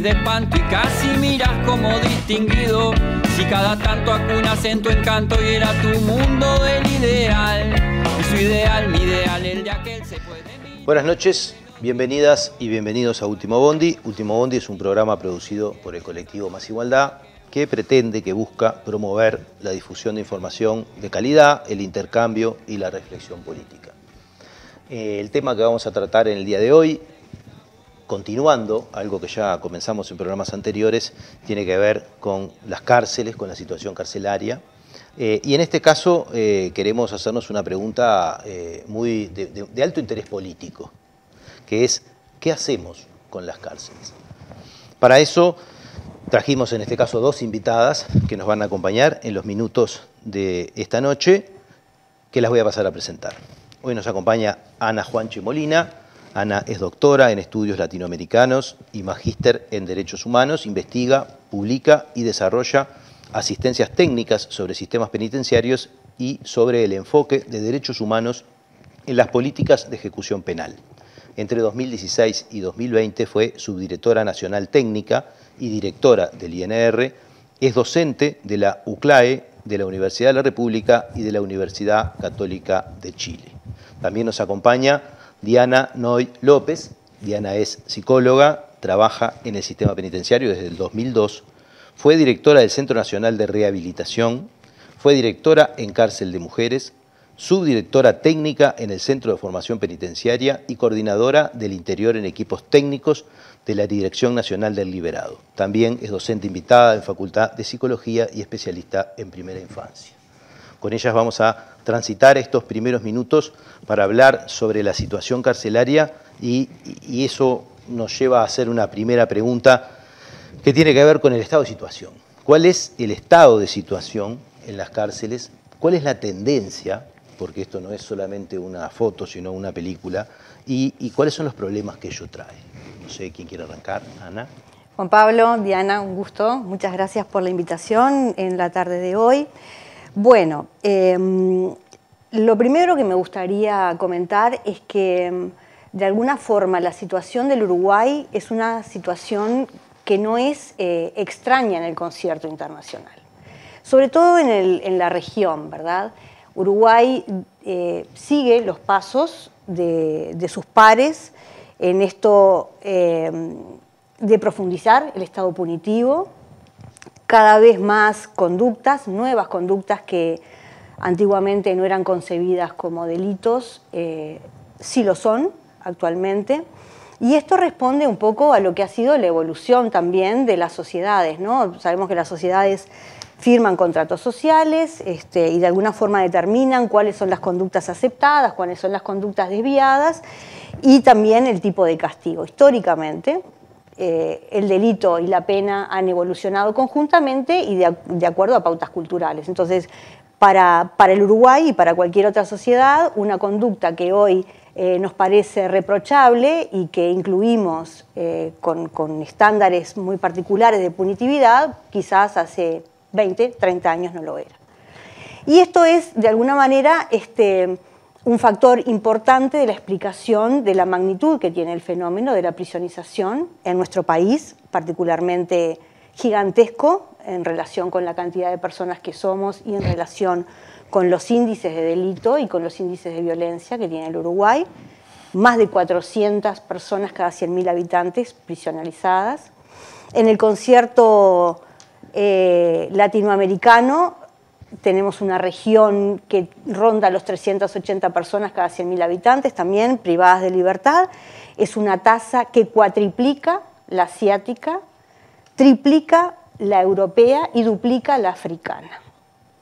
de espanto y casi miras como distinguido. Si cada tanto acunas en tu encanto y era tu mundo del ideal. Su ideal, mi ideal, el de aquel se puede. Buenas noches, bienvenidas y bienvenidos a Último Bondi. Último Bondi es un programa producido por el colectivo Más Igualdad que pretende, que busca promover la difusión de información de calidad, el intercambio y la reflexión política. Eh, el tema que vamos a tratar en el día de hoy, continuando algo que ya comenzamos en programas anteriores, tiene que ver con las cárceles, con la situación carcelaria. Eh, y en este caso eh, queremos hacernos una pregunta muy de, de alto interés político, que es, ¿qué hacemos con las cárceles? Para eso Trajimos en este caso dos invitadas que nos van a acompañar en los minutos de esta noche, que las voy a pasar a presentar. Hoy nos acompaña Ana Juanchi Molina. Ana es doctora en estudios latinoamericanos y magíster en derechos humanos, investiga, publica y desarrolla asistencias técnicas sobre sistemas penitenciarios y sobre el enfoque de derechos humanos en las políticas de ejecución penal. Entre 2016 y 2020 fue subdirectora nacional técnica y directora del INR, es docente de la UCLAE, de la Universidad de la República y de la Universidad Católica de Chile. También nos acompaña Diana Noy López. Diana es psicóloga, trabaja en el sistema penitenciario desde el 2002, fue directora del Centro Nacional de Rehabilitación, fue directora en Cárcel de Mujeres, subdirectora técnica en el Centro de Formación Penitenciaria y coordinadora del interior en equipos técnicos de la Dirección Nacional del Liberado. También es docente invitada en Facultad de Psicología y especialista en primera infancia. Con ellas vamos a transitar estos primeros minutos para hablar sobre la situación carcelaria y, y eso nos lleva a hacer una primera pregunta que tiene que ver con el estado de situación. ¿Cuál es el estado de situación en las cárceles? ¿Cuál es la tendencia porque esto no es solamente una foto, sino una película, y, cuáles son los problemas que ello trae. No sé quién quiere arrancar, Ana. Juan Pablo, Diana, un gusto. Muchas gracias por la invitación en la tarde de hoy. Bueno, em, lo primero que me gustaría comentar es que em, de alguna forma la situación del Uruguay es una situación que no es eh, extraña en el concierto internacional, sobre todo en, la región, ¿verdad? Uruguay eh, sigue los pasos de, sus pares en esto eh, de profundizar el estado punitivo, cada vez más conductas, nuevas conductas que antiguamente no eran concebidas como delitos, eh, sí lo son actualmente. Y esto responde un poco a lo que ha sido la evolución también de las sociedades. ¿no? Sabemos que las sociedades firman contratos sociales este, y de alguna forma determinan cuáles son las conductas aceptadas, cuáles son las conductas desviadas y también el tipo de castigo. Históricamente, eh, el delito y la pena han evolucionado conjuntamente y de, acuerdo a pautas culturales. Entonces, para, el Uruguay y para cualquier otra sociedad, una conducta que hoy eh, nos parece reprochable y que incluimos eh, con, con estándares muy particulares de punitividad, quizás hace 20, 30 años no lo era. Y esto es, de alguna manera, este, un factor importante de la explicación de la magnitud que tiene el fenómeno de la prisionización en nuestro país, particularmente gigantesco en relación con la cantidad de personas que somos y en relación con los índices de delito y con los índices de violencia que tiene el Uruguay. Más de 400 personas cada 100.000 habitantes prisionalizadas. En el concierto eh, latinoamericano, tenemos una región que ronda los 380 personas cada 100.000 habitantes, también privadas de libertad. Es una tasa que cuatriplica la asiática, triplica la europea y duplica la africana.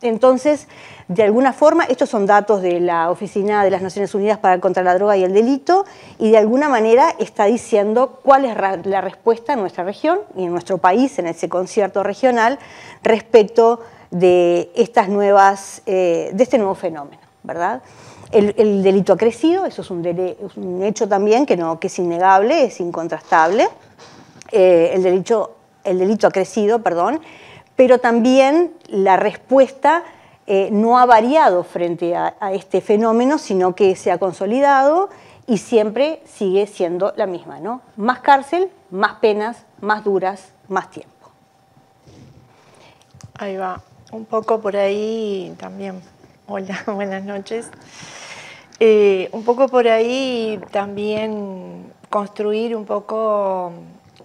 Entonces, de alguna forma, estos son datos de la Oficina de las Naciones Unidas para contra la Droga y el Delito, y de alguna manera está diciendo cuál es la respuesta en nuestra región y en nuestro país, en ese concierto regional, respecto de estas nuevas, eh, de este nuevo fenómeno, ¿verdad? El, delito ha crecido, eso es un, hecho también que, no, que es innegable, es incontrastable. Eh, el, delito, el delito ha crecido, perdón, pero también la respuesta eh, no ha variado frente a, este fenómeno, sino que se ha consolidado y siempre sigue siendo la misma, ¿no? Más cárcel, más penas, más duras, más tiempo. Ahí va, un poco por ahí también. Hola, buenas noches. Eh, un poco por ahí también construir un poco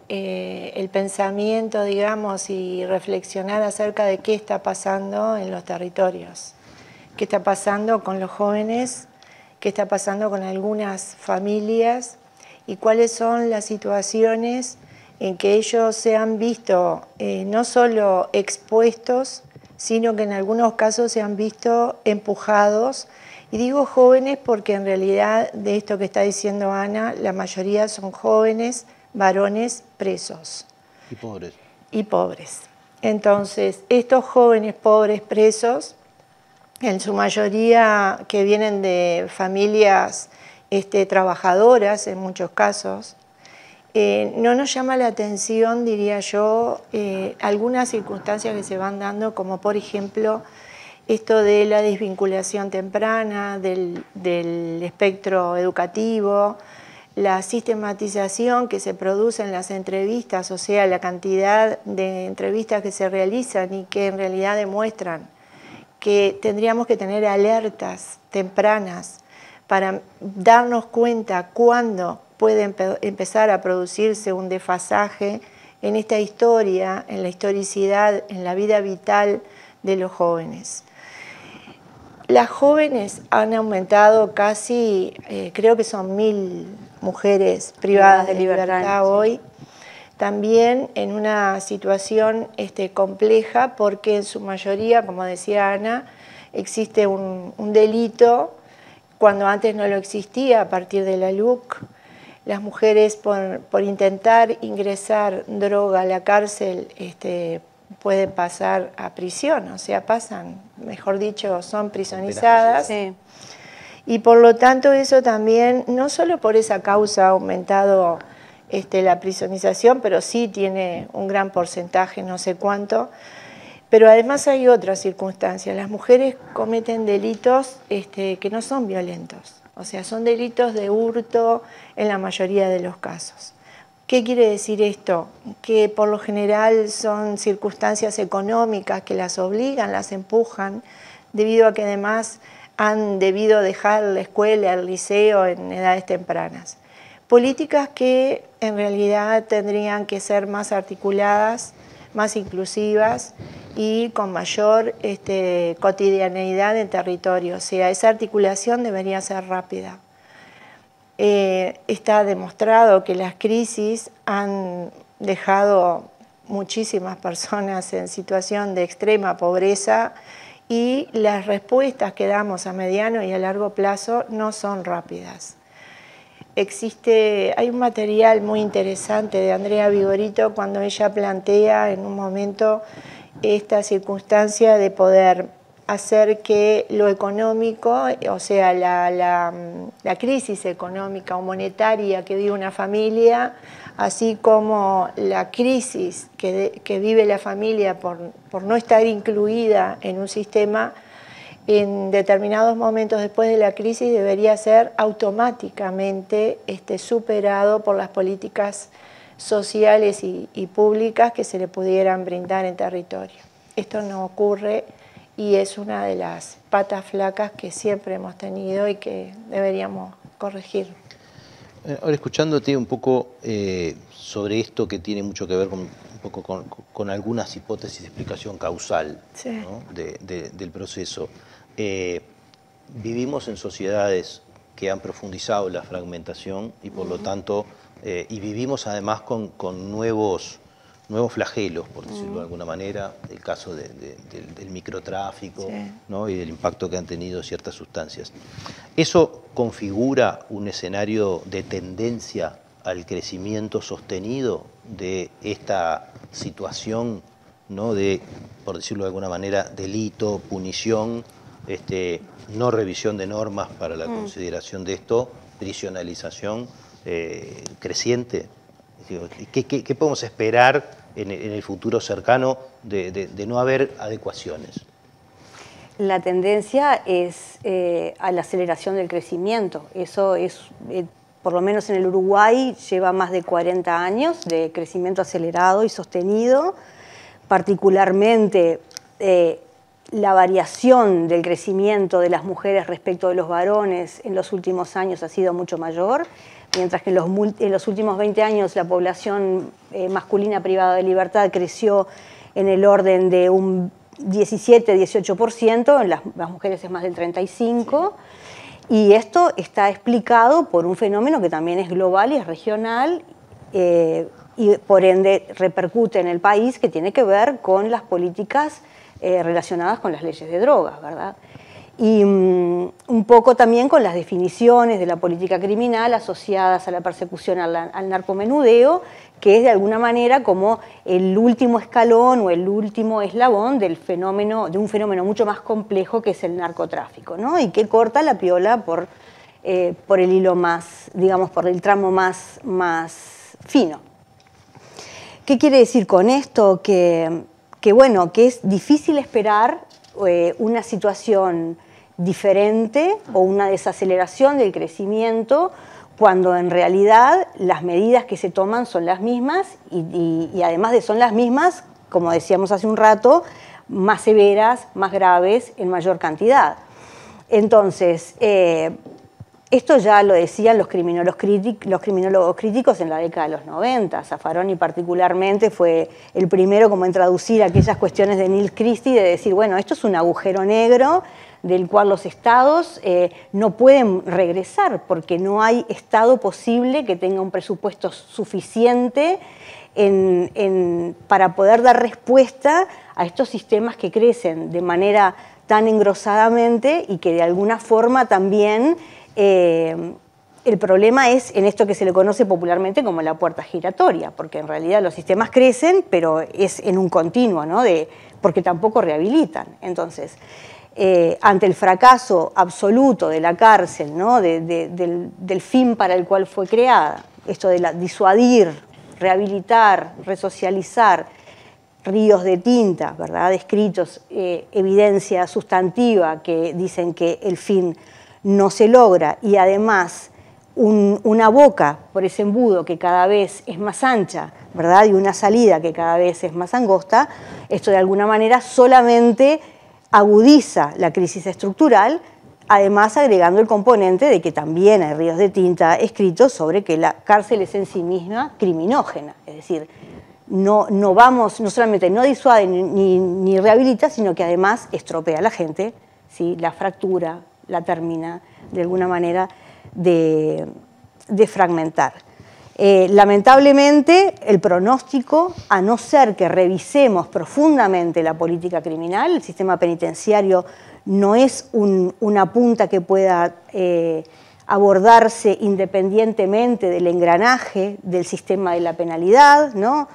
eh, el pensamiento, digamos, y reflexionar acerca de qué está pasando en los territorios, qué está pasando con los jóvenes, qué está pasando con algunas familias y cuáles son las situaciones en que ellos se han visto eh, no solo expuestos, sino que en algunos casos se han visto empujados. Y digo jóvenes porque en realidad de esto que está diciendo Ana, la mayoría son jóvenes varones presos. Y pobres. Y pobres. Entonces, estos jóvenes pobres presos, en su mayoría que vienen de familias este, trabajadoras en muchos casos, eh, no nos llama la atención, diría yo, eh, algunas circunstancias que se van dando, como por ejemplo esto de la desvinculación temprana del espectro educativo, la sistematización que se produce en las entrevistas, o sea, la cantidad de entrevistas que se realizan y que en realidad demuestran que tendríamos que tener alertas tempranas para darnos cuenta cuándo puede empezar a producirse un desfasaje en esta historia, en la historicidad, en la vida vital de los jóvenes. Las jóvenes han aumentado casi, eh, creo que son mil mujeres privadas de libertad, hoy, también en una situación este, compleja porque en su mayoría, como decía Ana, existe un, delito cuando antes no lo existía a partir de la LUC. Las mujeres por, por intentar ingresar droga a la cárcel este, pueden pasar a prisión, o sea, pasan, mejor dicho, son prisonizadas. Y por lo tanto eso también, no solo por esa causa ha aumentado este, la prisonización, pero sí tiene un gran porcentaje, no sé cuánto. Pero además hay otras circunstancias. Las mujeres cometen delitos este, que no son violentos, o sea, son delitos de hurto en la mayoría de los casos. ¿Qué quiere decir esto? Que por lo general son circunstancias económicas que las obligan, las empujan, debido a que además han debido dejar la escuela, el liceo en edades tempranas. Políticas que en realidad tendrían que ser más articuladas, más inclusivas y con mayor este, cotidianeidad en territorio. O sea, esa articulación debería ser rápida. Eh, está demostrado que las crisis han dejado muchísimas personas en situación de extrema pobreza y las respuestas que damos a mediano y a largo plazo no son rápidas. Existe, hay un material muy interesante de Andrea Vigorito cuando ella plantea en un momento esta circunstancia de poder hacer que lo económico, o sea, la, crisis económica o monetaria que vive una familia, así como la crisis que, vive la familia por, no estar incluida en un sistema, en determinados momentos después de la crisis debería ser automáticamente este, superado por las políticas sociales y públicas que se le pudieran brindar en territorio. Esto no ocurre y es una de las patas flacas que siempre hemos tenido y que deberíamos corregir. Eh, ahora escuchándote un poco eh, sobre esto que tiene mucho que ver con, un poco con, algunas hipótesis de explicación causal del proceso. Eh, vivimos en sociedades que han profundizado la fragmentación y por lo tanto, y vivimos además con, con nuevos nuevos flagelos, por decirlo de alguna manera, el caso del, microtráfico y del impacto que han tenido ciertas sustancias. ¿Eso configura un escenario de tendencia al crecimiento sostenido de esta situación ¿no? de, por decirlo de alguna manera, delito, punición, este, no revisión de normas para la mm. consideración de esto, prisionalización eh, creciente? ¿Qué, podemos esperar en el, futuro cercano de, no haber adecuaciones? la tendencia es eh, a la aceleración del crecimiento. Eso es, eh, por lo menos en el Uruguay, lleva más de 40 años de crecimiento acelerado y sostenido. Particularmente la variación del crecimiento de las mujeres respecto de los varones en los últimos años ha sido mucho mayor, mientras que en los, últimos 20 años la población masculina privada de libertad creció en el orden de un 17, 18%, en las, mujeres es más del 35%, y esto está explicado por un fenómeno que también es global y es regional, eh, y por ende repercute en el país, que tiene que ver con las políticas eh, relacionadas con las leyes de drogas, ¿verdad? y mm, un poco también con las definiciones de la política criminal asociadas a la persecución al, narcomenudeo, que es de alguna manera como el último escalón o el último eslabón del fenómeno, de un fenómeno mucho más complejo que es el narcotráfico, ¿no? y que corta la piola por, eh, por el hilo más, digamos, por el tramo más, más fino. ¿Qué quiere decir con esto? Que, que bueno, que es difícil esperar eh, una situación diferente o una desaceleración del crecimiento cuando en realidad las medidas que se toman son las mismas y, además de son las mismas, como decíamos hace un rato, más severas, más graves, en mayor cantidad. Entonces, eh, esto ya lo decían los criminólogos, críticos en la década de los 90. Zaffaroni particularmente fue el primero como en traducir aquellas cuestiones de Neil Christie, de decir, bueno, esto es un agujero negro del cual los estados eh, no pueden regresar porque no hay estado posible que tenga un presupuesto suficiente para poder dar respuesta a estos sistemas que crecen de manera tan engrosadamente y que de alguna forma también eh, el problema es en esto que se le conoce popularmente como la puerta giratoria, porque en realidad los sistemas crecen, pero es en un continuo, ¿no? Porque tampoco rehabilitan. Entonces, eh, ante el fracaso absoluto de la cárcel, ¿no? del, fin para el cual fue creada, esto de disuadir, rehabilitar, resocializar, ríos de tinta, ¿verdad? escritos, eh, evidencia sustantiva que dicen que el fin no se logra y además una boca por ese embudo que cada vez es más ancha, ¿verdad? Y una salida que cada vez es más angosta, esto de alguna manera solamente agudiza la crisis estructural, además agregando el componente de que también hay ríos de tinta escritos sobre que la cárcel es en sí misma criminógena, es decir, no, no vamos, no solamente no disuade ni, rehabilita, sino que además estropea a la gente, ¿sí? la fractura, la termina de alguna manera de, de fragmentar. Eh, lamentablemente, el pronóstico, a no ser que revisemos profundamente la política criminal, el sistema penitenciario no es una punta que pueda eh, abordarse independientemente del engranaje del sistema de la penalidad, ¿no?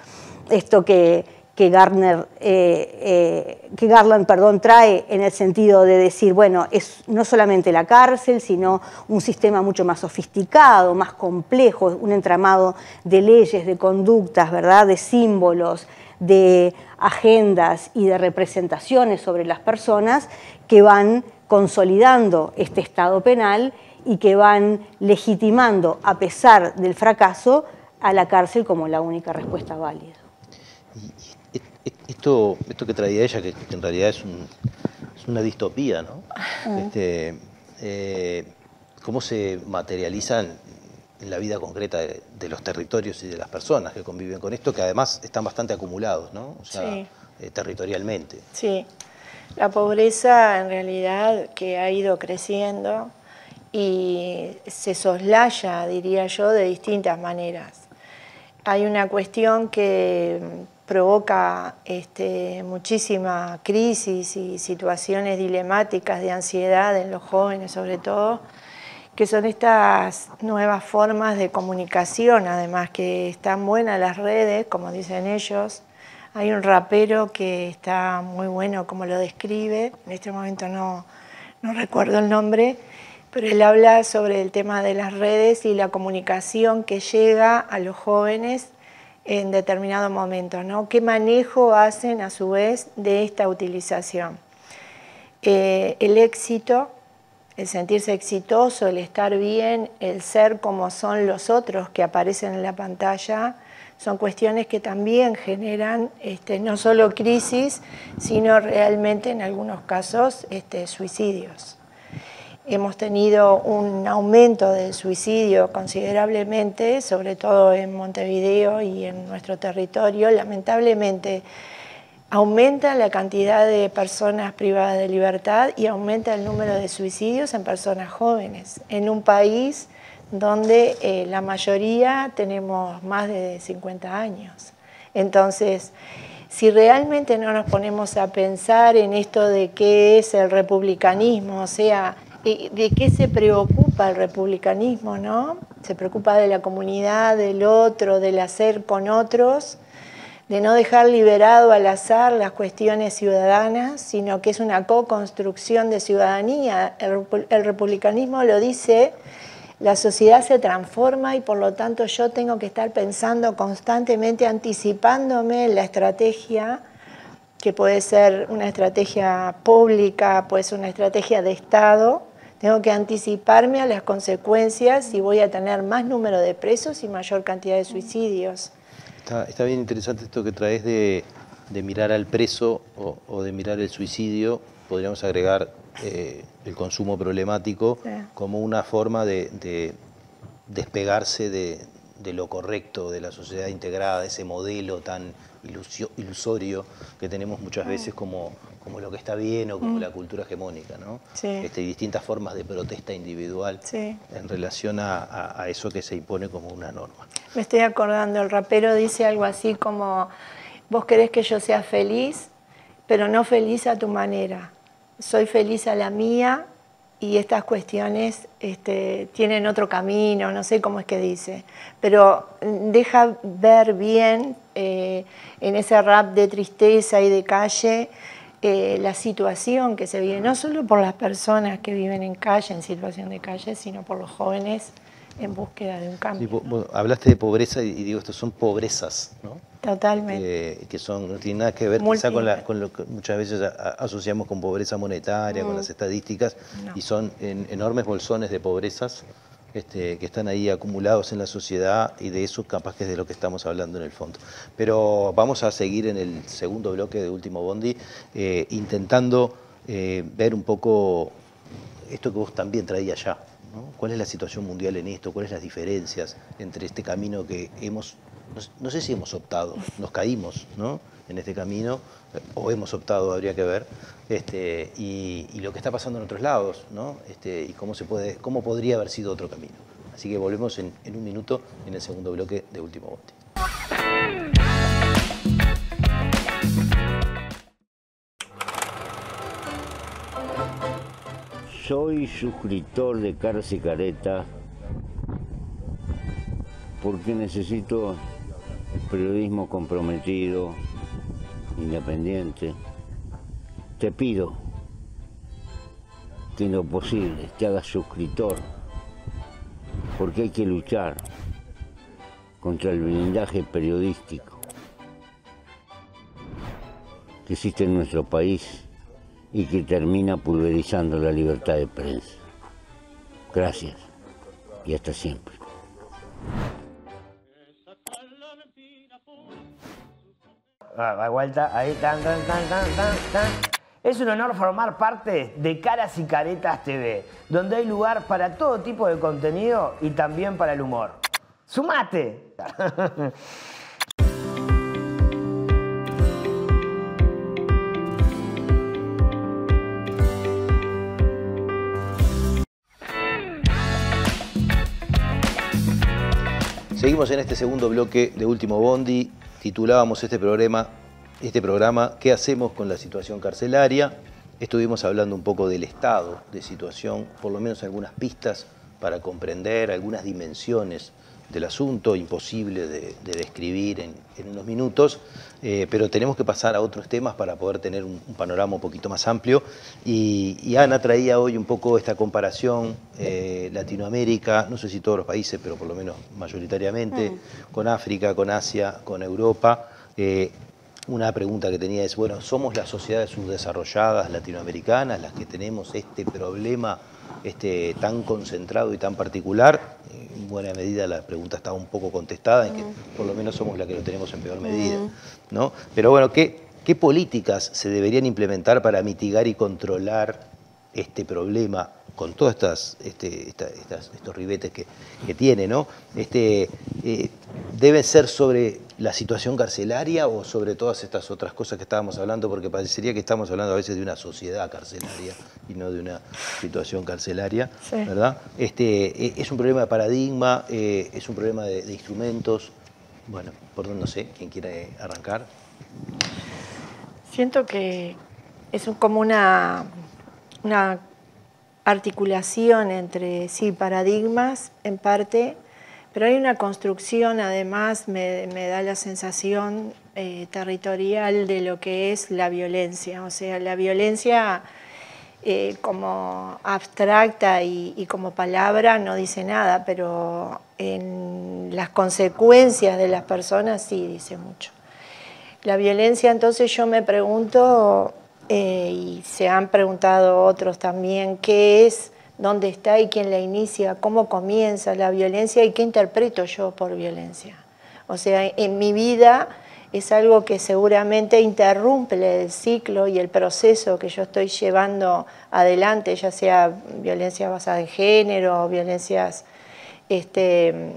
Esto que, que, Garner, eh, eh, que Garland perdón, trae en el sentido de decir, bueno, es no solamente la cárcel, sino un sistema mucho más sofisticado, más complejo, un entramado de leyes, de conductas, ¿verdad? de símbolos, de agendas y de representaciones sobre las personas que van consolidando este Estado penal y que van legitimando, a pesar del fracaso, a la cárcel como la única respuesta válida esto, esto que traía ella, que, en realidad es, una distopía, ¿no? Este, eh, ¿Cómo se materializan en la vida concreta de, los territorios y de las personas que conviven con esto, que además están bastante acumulados, ¿no? O sea, eh, territorialmente. Sí, la pobreza en realidad que ha ido creciendo y se soslaya, diría yo, de distintas maneras. Hay una cuestión que provoca este, muchísima crisis y situaciones dilemáticas de ansiedad en los jóvenes sobre todo, que son estas nuevas formas de comunicación, además que están buenas las redes, como dicen ellos. Hay un rapero que está muy bueno como lo describe, en este momento no, no recuerdo el nombre, pero él habla sobre el tema de las redes y la comunicación que llega a los jóvenes en determinado momento, ¿no? ¿Qué manejo hacen a su vez de esta utilización? eh, el éxito, el sentirse exitoso, el estar bien, el ser como son los otros que aparecen en la pantalla, son cuestiones que también generan este, no solo crisis, sino realmente en algunos casos este, suicidios. Hemos tenido un aumento del suicidio considerablemente, sobre todo en Montevideo y en nuestro territorio. Lamentablemente aumenta la cantidad de personas privadas de libertad y aumenta el número de suicidios en personas jóvenes, en un país donde eh, la mayoría tenemos más de 50 años. Entonces, si realmente no nos ponemos a pensar en esto de qué es el republicanismo, o sea, de qué se preocupa el republicanismo, ¿no? Se preocupa de la comunidad, del otro, del hacer con otros, de no dejar liberado al azar las cuestiones ciudadanas, sino que es una co-construcción de ciudadanía. El, republicanismo lo dice, la sociedad se transforma y por lo tanto yo tengo que estar pensando constantemente, anticipándome la estrategia que puede ser una estrategia pública, puede una estrategia de Estado, tengo que anticiparme a las consecuencias y voy a tener más número de presos y mayor cantidad de suicidios. Está, bien interesante esto que traes de, mirar al preso o, de mirar el suicidio. Podríamos agregar eh, el consumo problemático como una forma de, despegarse de, de, lo correcto de la sociedad integrada, de ese modelo tan ilusorio que tenemos muchas veces como, como lo que está bien o como mm. la cultura hegemónica, ¿no? Sí. Este, distintas formas de protesta individual en relación a, eso que se impone como una norma. Me estoy acordando, el rapero dice algo así como, vos querés que yo sea feliz, pero no feliz a tu manera. Soy feliz a la mía y estas cuestiones este, tienen otro camino, no sé cómo es que dice, pero deja ver bien eh, en ese rap de tristeza y de calle eh, la situación que se vive, no solo por las personas que viven en calle, en situación de calle, sino por los jóvenes en búsqueda de un cambio. hablaste de pobreza y, digo, estos son pobrezas, ¿no? Totalmente. Eh, que son, no tienen nada que ver quizá con, lo que muchas veces asociamos con pobreza monetaria, con mm. las estadísticas, y son enormes bolsones de pobrezas este, que están ahí acumulados en la sociedad y de eso capaz que es de lo que estamos hablando en el fondo. Pero vamos a seguir en el segundo bloque de Último Bondi eh, intentando eh, ver un poco esto que vos también traías ya. ¿Cuál es la situación mundial en esto? ¿Cuáles las diferencias entre este camino que hemos, no, sé si hemos optado, nos caímos ¿no? en este camino, o hemos optado, habría que ver, este, y, lo que está pasando en otros lados, ¿no? Este, y cómo, se puede, cómo podría haber sido otro camino. Así que volvemos en, un minuto en el segundo bloque de Último Bondi. Soy suscriptor de y Careta porque necesito periodismo comprometido, independiente te pido que en lo posible te hagas suscriptor, porque hay que luchar contra el blindaje periodístico que existe en nuestro país y que termina pulverizando la libertad de prensa. Gracias y hasta siempre. Ah, vuelta, ahí, tan, tan, tan, tan, tan. Es un honor formar parte de Caras y Caretas TV, donde hay lugar para todo tipo de contenido y también para el humor. ¡Sumate! Seguimos en este segundo bloque de Último Bondi. Titulábamos este programa este programa ¿Qué hacemos con la situación carcelaria? Estuvimos hablando un poco del estado de situación, por lo menos algunas pistas para comprender algunas dimensiones del asunto, imposible de, describir en, unos minutos, eh, pero tenemos que pasar a otros temas para poder tener un, panorama un poquito más amplio. Y, Ana traía hoy un poco esta comparación eh, Latinoamérica, no sé si todos los países, pero por lo menos mayoritariamente, mm. con África, con Asia, con Europa. Eh, una pregunta que tenía es, bueno, ¿somos las sociedades subdesarrolladas latinoamericanas las que tenemos este problema este, tan concentrado y tan particular? En buena medida la pregunta está un poco contestada, en que por lo menos somos las que lo tenemos en peor medida. ¿no? Pero bueno, ¿qué, ¿qué políticas se deberían implementar para mitigar y controlar este problema con todos estas, este, estos ribetes que, tiene, ¿no? Este, eh, ¿Debe ser sobre la situación carcelaria o sobre todas estas otras cosas que estábamos hablando? Porque parecería que estamos hablando a veces de una sociedad carcelaria y no de una situación carcelaria, ¿verdad? Este, e, es un problema de paradigma, eh, es un problema de, instrumentos. Bueno, por donde no sé, ¿quién quiere arrancar? Siento que es como una, una articulación entre, sí, paradigmas en parte, pero hay una construcción, además, me, da la sensación eh, territorial de lo que es la violencia. O sea, la violencia eh, como abstracta y, como palabra no dice nada, pero en las consecuencias de las personas sí dice mucho. La violencia, entonces yo me pregunto, eh, y se han preguntado otros también qué es, dónde está y quién la inicia, cómo comienza la violencia y qué interpreto yo por violencia. O sea, en mi vida es algo que seguramente interrumpe el ciclo y el proceso que yo estoy llevando adelante, ya sea violencia basada en género, o violencias este,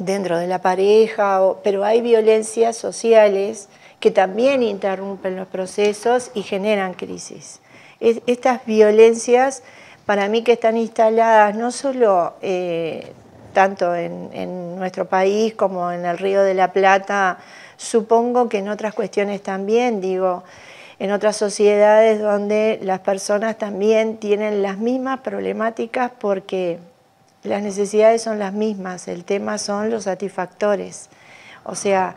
dentro de la pareja, pero hay violencias sociales que también interrumpen los procesos y generan crisis. estas violencias, para mí que están instaladas no solo eh, tanto en, nuestro país como en el Río de la Plata, supongo que en otras cuestiones también, digo, en otras sociedades donde las personas también tienen las mismas problemáticas porque las necesidades son las mismas, el tema son los satisfactores. O sea,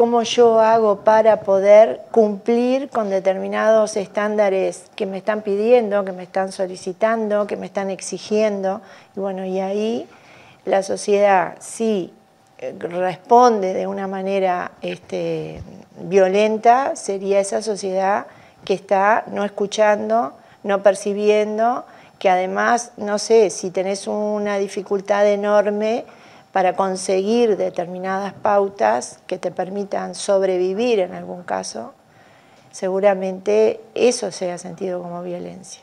cómo yo hago para poder cumplir con determinados estándares que me están pidiendo, que me están solicitando, que me están exigiendo. Y bueno, y ahí la sociedad sí eh, responde de una manera este, violenta, sería esa sociedad que está no escuchando, no percibiendo, que además, no sé, si tenés una dificultad enorme, para conseguir determinadas pautas que te permitan sobrevivir en algún caso, seguramente eso se ha sentido como violencia.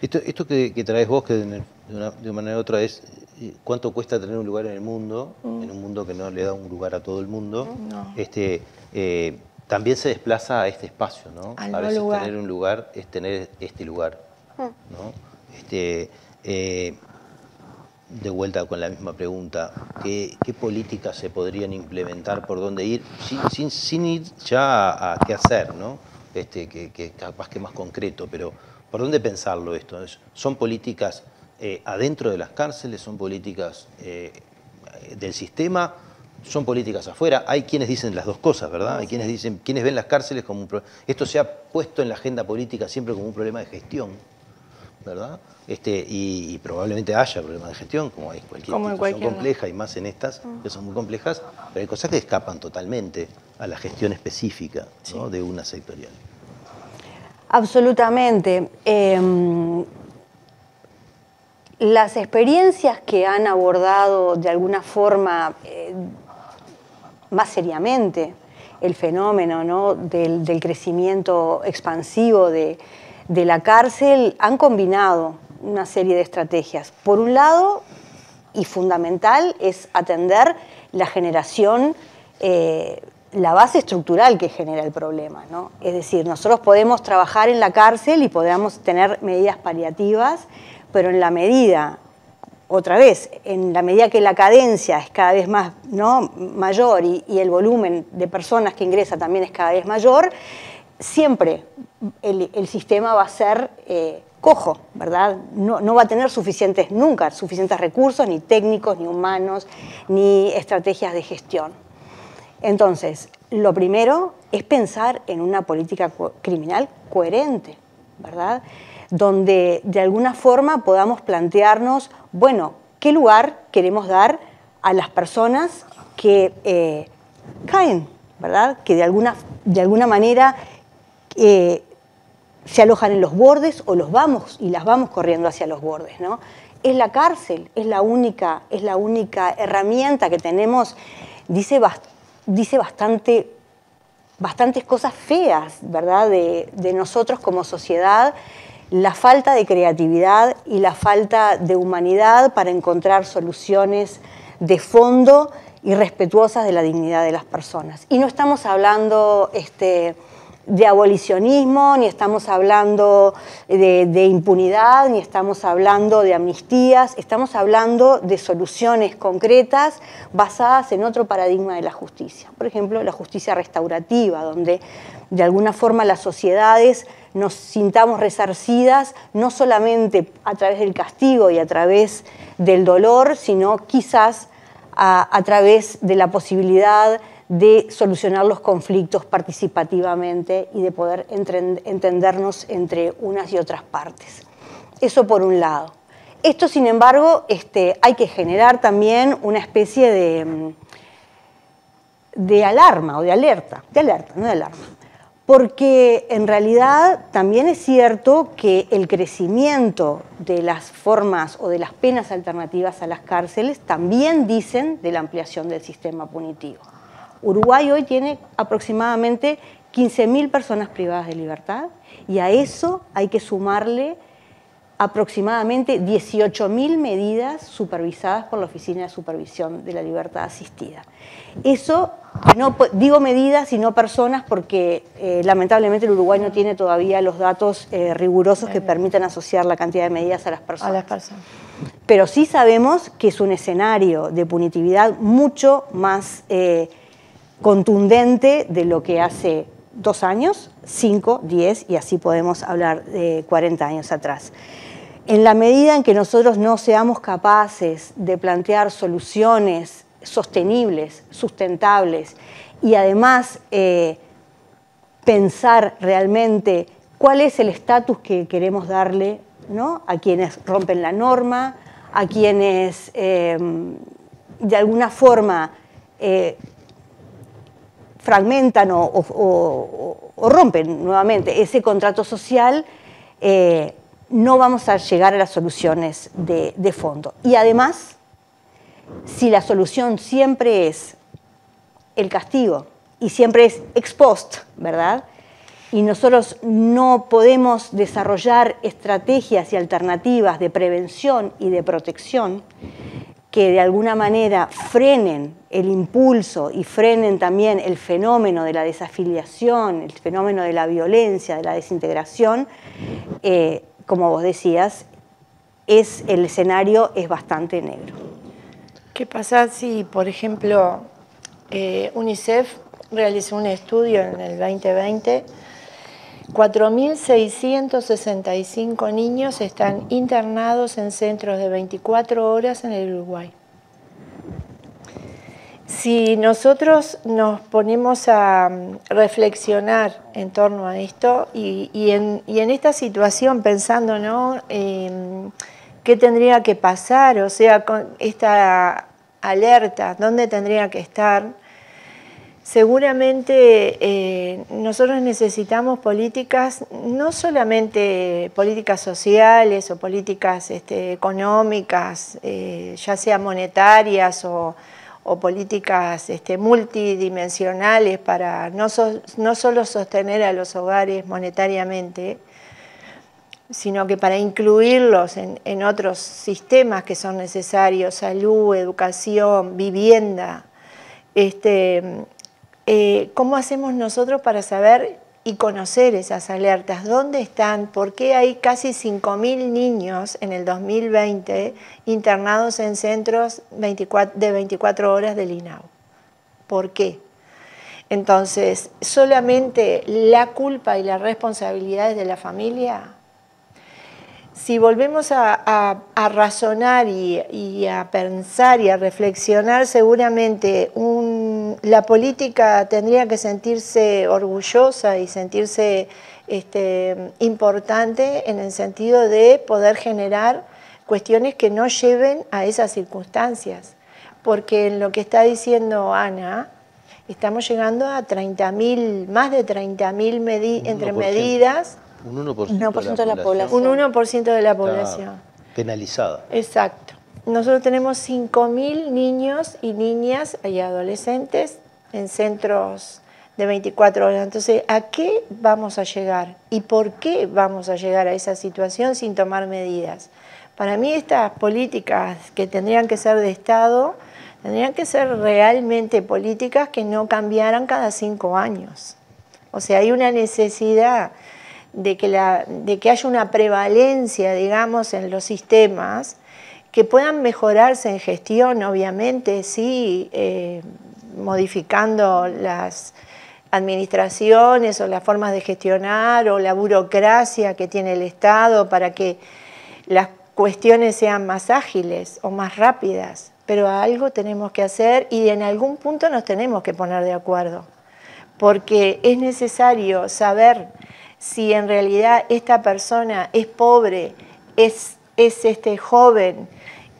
Esto, que, traes vos, que de una, manera u otra es eh, cuánto cuesta tener un lugar en el mundo, mm. en un mundo que no le da un lugar a todo el mundo, este, eh, también se desplaza a este espacio, ¿no? a veces tener un lugar es tener este lugar, mm. ¿no? Este, eh, de vuelta con la misma pregunta, ¿qué, políticas se podrían implementar, por dónde ir, sin, sin, ir ya a, qué hacer, ¿no? Este, que, capaz que más concreto, pero ¿por dónde pensarlo esto? ¿Son políticas eh, adentro de las cárceles? ¿Son políticas eh, del sistema? ¿Son políticas afuera? Hay quienes dicen las dos cosas, ¿verdad? Hay quienes dicen, quienes ven las cárceles como un problema. Esto se ha puesto en la agenda política siempre como un problema de gestión, ¿verdad? Este, y, probablemente haya problemas de gestión, como hay cualquier como compleja y más en estas, que son muy complejas, pero hay cosas que escapan totalmente a la gestión específica de una sectorial. Absolutamente. Em, las experiencias que han abordado de alguna forma eh, más seriamente el fenómeno del, crecimiento expansivo de, de la cárcel han combinado una serie de estrategias. Por un lado, y fundamental, es atender la generación, eh, la base estructural que genera el problema. ¿no? Es decir, nosotros podemos trabajar en la cárcel y podemos tener medidas paliativas, pero en la medida, otra vez, en la medida que la cadencia es cada vez más ¿no? mayor y, el volumen de personas que ingresa también es cada vez mayor, siempre el, sistema va a ser... Eh, cojo, ¿verdad? No, va a tener suficientes, nunca, suficientes recursos, ni técnicos, ni humanos, ni estrategias de gestión. Entonces, lo primero es pensar en una política criminal coherente, ¿verdad? Donde de alguna forma podamos plantearnos, bueno, ¿qué lugar queremos dar a las personas que eh, caen ¿verdad? Que de alguna, de alguna manera eh, se alojan en los bordes o los vamos y las vamos corriendo hacia los bordes, ¿no? Es la cárcel, es la única, es la única herramienta que tenemos, dice, dice bastante, bastantes cosas feas, ¿verdad? De, de nosotros como sociedad, la falta de creatividad y la falta de humanidad para encontrar soluciones de fondo y respetuosas de la dignidad de las personas. Y no estamos hablando este, de abolicionismo, ni estamos hablando de, impunidad, ni estamos hablando de amnistías, estamos hablando de soluciones concretas basadas en otro paradigma de la justicia. Por ejemplo, la justicia restaurativa, donde de alguna forma las sociedades nos sintamos resarcidas, no solamente a través del castigo y a través del dolor, sino quizás a, través de la posibilidad de solucionar los conflictos participativamente y de poder entendernos entre unas y otras partes. Eso por un lado. Esto, sin embargo, este, hay que generar también una especie de, mm, de alarma o de alerta, de alerta, no de alarma. Porque en realidad también es cierto que el crecimiento de las formas o de las penas alternativas a las cárceles también dicen de la ampliación del sistema punitivo. Uruguay hoy tiene aproximadamente 15.000 personas privadas de libertad y a eso hay que sumarle aproximadamente 18.000 medidas supervisadas por la Oficina de Supervisión de la Libertad Asistida. Eso, no digo medidas y no personas porque eh, lamentablemente el Uruguay no tiene todavía los datos eh, rigurosos que permitan asociar la cantidad de medidas a las personas. A las personas. Pero sí sabemos que es un escenario de punitividad mucho más... Eh, contundente de lo que hace dos años, cinco, diez, y así podemos hablar de 40 años atrás. En la medida en que nosotros no seamos capaces de plantear soluciones sostenibles, sustentables, y además eh, pensar realmente cuál es el estatus que queremos darle ¿no? a quienes rompen la norma, a quienes eh, de alguna forma eh, fragmentan o, rompen nuevamente ese contrato social, eh, no vamos a llegar a las soluciones de, de fondo. Y además, si la solución siempre es el castigo y siempre es ex post, ¿verdad? Y nosotros no podemos desarrollar estrategias y alternativas de prevención y de protección, que de alguna manera frenen el impulso y frenen también el fenómeno de la desafiliación, el fenómeno de la violencia, de la desintegración, eh, como vos decías, es, el escenario es bastante negro. ¿Qué pasa si, por ejemplo, eh, UNICEF realizó un estudio en el 2020 4.665 niños están internados en centros de 24 horas en el Uruguay. Si nosotros nos ponemos a mm, reflexionar en torno a esto y, en, esta situación pensando, ¿no? Em, ¿Qué tendría que pasar? O sea, con esta alerta, ¿dónde tendría que estar? Seguramente eh, nosotros necesitamos políticas, no solamente políticas sociales o políticas este, económicas, eh, ya sea monetarias o, políticas este, multidimensionales para no, solo sostener a los hogares monetariamente, sino que para incluirlos en, en otros sistemas que son necesarios, salud, educación, vivienda. Este, eh, ¿cómo hacemos nosotros para saber y conocer esas alertas? ¿Dónde están? ¿Por qué hay casi 5.000 niños en el 2020 internados en centros de 24 horas del INAU? ¿Por qué? Entonces, ¿solamente la culpa y la responsabilidad es de la familia? Si volvemos a, razonar y, a pensar y a reflexionar, seguramente la política tendría que sentirse orgullosa y sentirse este, importante en el sentido de poder generar cuestiones que no lleven a esas circunstancias. Porque en lo que está diciendo Ana, Estamos llegando a 30.000, más de 30.000 entre medidas. Un 1%, de, la población. Un 1% de la población. penalizada. Exacto. Nosotros tenemos 5.000 niños y niñas y adolescentes en centros de 24 horas. Entonces, ¿a qué vamos a llegar? ¿Y por qué vamos a llegar a esa situación sin tomar medidas? Para mí estas políticas que tendrían que ser de Estado, tendrían que ser realmente políticas que no cambiaran cada cinco años. O sea, hay una necesidad de que, la, de que haya una prevalencia, digamos, en los sistemas que puedan mejorarse en gestión, obviamente, sí, eh, modificando las administraciones o las formas de gestionar o la burocracia que tiene el Estado para que las cuestiones sean más ágiles o más rápidas, pero algo tenemos que hacer y en algún punto nos tenemos que poner de acuerdo, porque es necesario saber si en realidad esta persona es pobre, es, es este joven,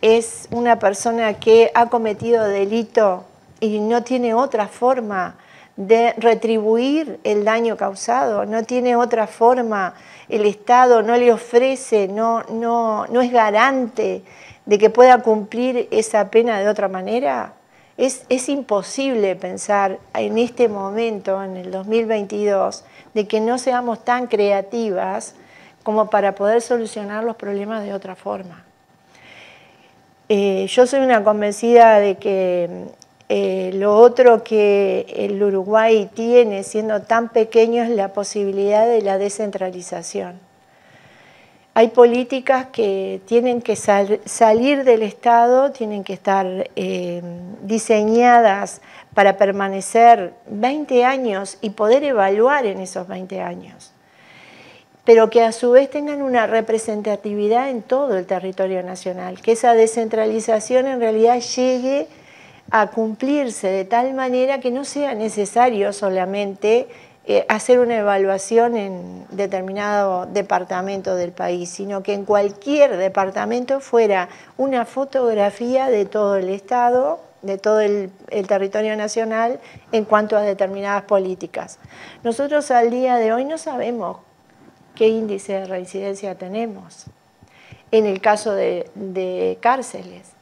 es una persona que ha cometido delito y no tiene otra forma de retribuir el daño causado, no tiene otra forma, el Estado no le ofrece, no, no, no es garante de que pueda cumplir esa pena de otra manera. Es, es, imposible pensar en este momento, en el 2022, de que no seamos tan creativas como para poder solucionar los problemas de otra forma. Eh, yo soy una convencida de que eh, lo otro que el Uruguay tiene, siendo tan pequeño, es la posibilidad de la descentralización. Hay políticas que tienen que salir del Estado, tienen que estar eh, diseñadas para permanecer 20 años y poder evaluar en esos 20 años, pero que a su vez tengan una representatividad en todo el territorio nacional, que esa descentralización en realidad llegue a cumplirse de tal manera que no sea necesario solamente eh, hacer una evaluación en determinado departamento del país, sino que en cualquier departamento fuera una fotografía de todo el Estado, de todo el, territorio nacional en cuanto a determinadas políticas. Nosotros al día de hoy no sabemos qué índice de reincidencia tenemos en el caso de, de cárceles.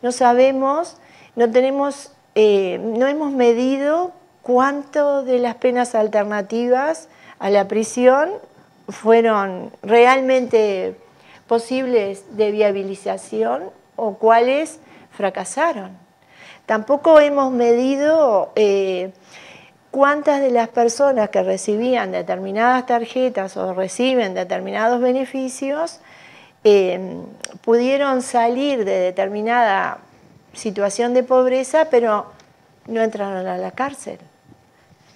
No sabemos no tenemos, eh, no hemos medido cuánto de las penas alternativas a la prisión fueron realmente posibles de viabilización o cuáles fracasaron. Tampoco hemos medido eh, cuántas de las personas que recibían determinadas tarjetas o reciben determinados beneficios eh, pudieron salir de determinada situación de pobreza, pero no entraron a la cárcel.